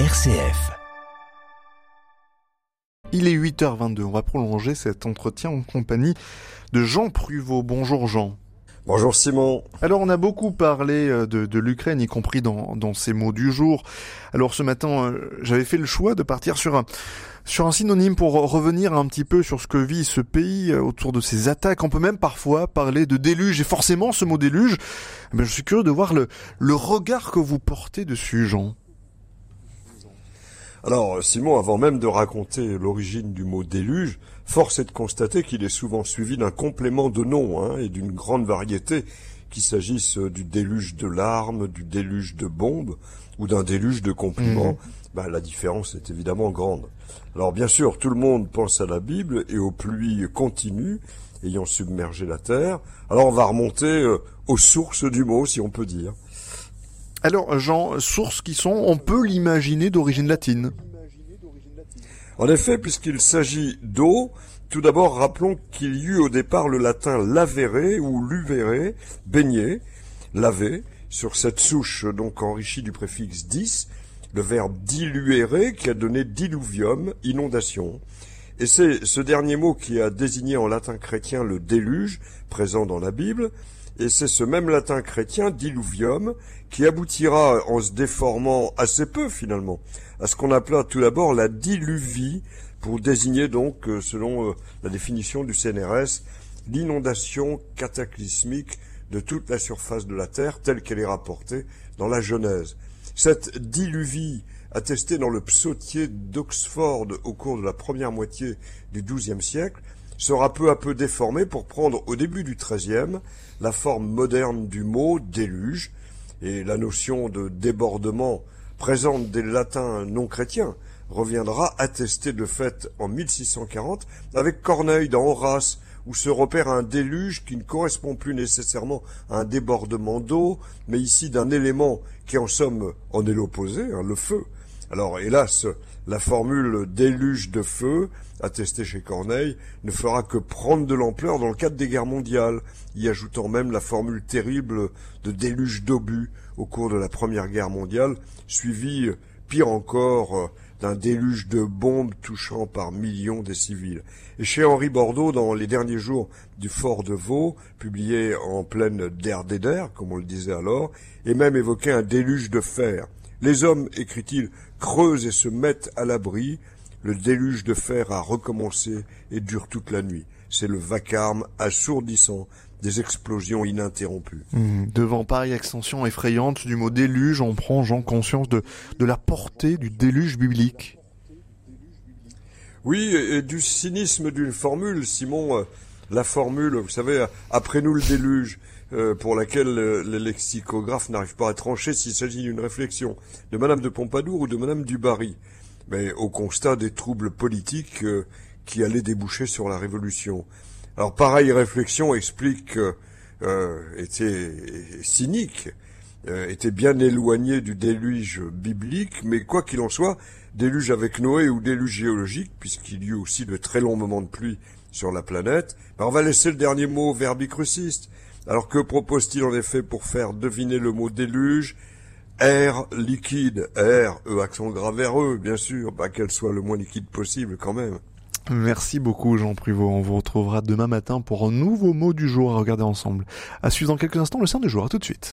RCF. Il est 8h22. On va prolonger cet entretien en compagnie de Jean Pruvot. Bonjour Jean. Bonjour Simon. Alors on a beaucoup parlé euh, de, de l'Ukraine, y compris dans, dans ces mots du jour. Alors ce matin, euh, j'avais fait le choix de partir sur un, sur un synonyme pour revenir un petit peu sur ce que vit ce pays euh, autour de ces attaques. On peut même parfois parler de déluge, et forcément ce mot déluge, eh je suis curieux de voir le, le regard que vous portez dessus, Jean. Alors, Simon, avant même de raconter l'origine du mot déluge, force est de constater qu'il est souvent suivi d'un complément de nom hein, et d'une grande variété, qu'il s'agisse du déluge de larmes, du déluge de bombes ou d'un déluge de compliments. Mmh. Ben, la différence est évidemment grande. Alors, bien sûr, tout le monde pense à la Bible et aux pluies continues ayant submergé la terre. Alors, on va remonter euh, aux sources du mot, si on peut dire. Alors, Jean, sources qui sont, on peut l'imaginer, d'origine latine. En effet, puisqu'il s'agit d'eau, tout d'abord rappelons qu'il y eut au départ le latin lavere ou luvere, baigner, laver, sur cette souche donc enrichie du préfixe dis, le verbe diluere qui a donné diluvium, inondation. Et c'est ce dernier mot qui a désigné en latin chrétien le déluge, présent dans la Bible, et c'est ce même latin chrétien, diluvium, qui aboutira, en se déformant assez peu finalement, à ce qu'on appela tout d'abord la diluvie, pour désigner donc, euh, selon euh, la définition du CNRS, l'inondation cataclysmique de toute la surface de la Terre telle qu'elle est rapportée dans la Genèse. Cette diluvie, attestée dans le psautier d'Oxford au cours de la première moitié du XIIe siècle, sera peu à peu déformée pour prendre au début du XIIIe la forme moderne du mot déluge et la notion de débordement présente des latins non chrétiens reviendra attester de fait en 1640 avec Corneille dans Horace où se repère un déluge qui ne correspond plus nécessairement à un débordement d'eau, mais ici d'un élément qui en somme en est l'opposé, hein, le feu. Alors hélas, la formule déluge de feu, attestée chez Corneille, ne fera que prendre de l'ampleur dans le cadre des guerres mondiales, y ajoutant même la formule terrible de déluge d'obus au cours de la Première Guerre mondiale, suivie, pire encore, d'un déluge de bombes touchant par millions des civils. Et chez Henri Bordeaux, dans les derniers jours du fort de Vaux, publié en pleine der des der, comme on le disait alors, et même évoqué un déluge de fer. Les hommes, écrit-il, creusent et se mettent à l'abri. Le déluge de fer a recommencé et dure toute la nuit. C'est le vacarme assourdissant des explosions ininterrompues. Mmh. Devant pareille extension effrayante du mot déluge, on prend, Jean, conscience de, de la portée du déluge biblique. Oui, et du cynisme d'une formule, Simon. Euh, la formule, vous savez, après nous le déluge, euh, pour laquelle euh, les lexicographes n'arrivent pas à trancher s'il s'agit d'une réflexion de Madame de Pompadour ou de Madame du Barry, mais au constat des troubles politiques qui allaient déboucher sur la Révolution. Alors pareille réflexion explique euh, était cynique, euh, était bien éloigné du déluge biblique, mais quoi qu'il en soit, déluge avec Noé ou déluge géologique, puisqu'il y eut aussi de très longs moments de pluie sur la planète, ben on va laisser le dernier mot verbicruciste. Alors que propose-t-il en effet pour faire deviner le mot déluge? Air liquide, air, E accent grave vers E, bien sûr, bah qu'elle soit le moins liquide possible quand même. Merci beaucoup Jean Privot. On vous retrouvera demain matin pour un nouveau mot du jour à regarder ensemble. À suivre dans quelques instants le sein du jour. À tout de suite.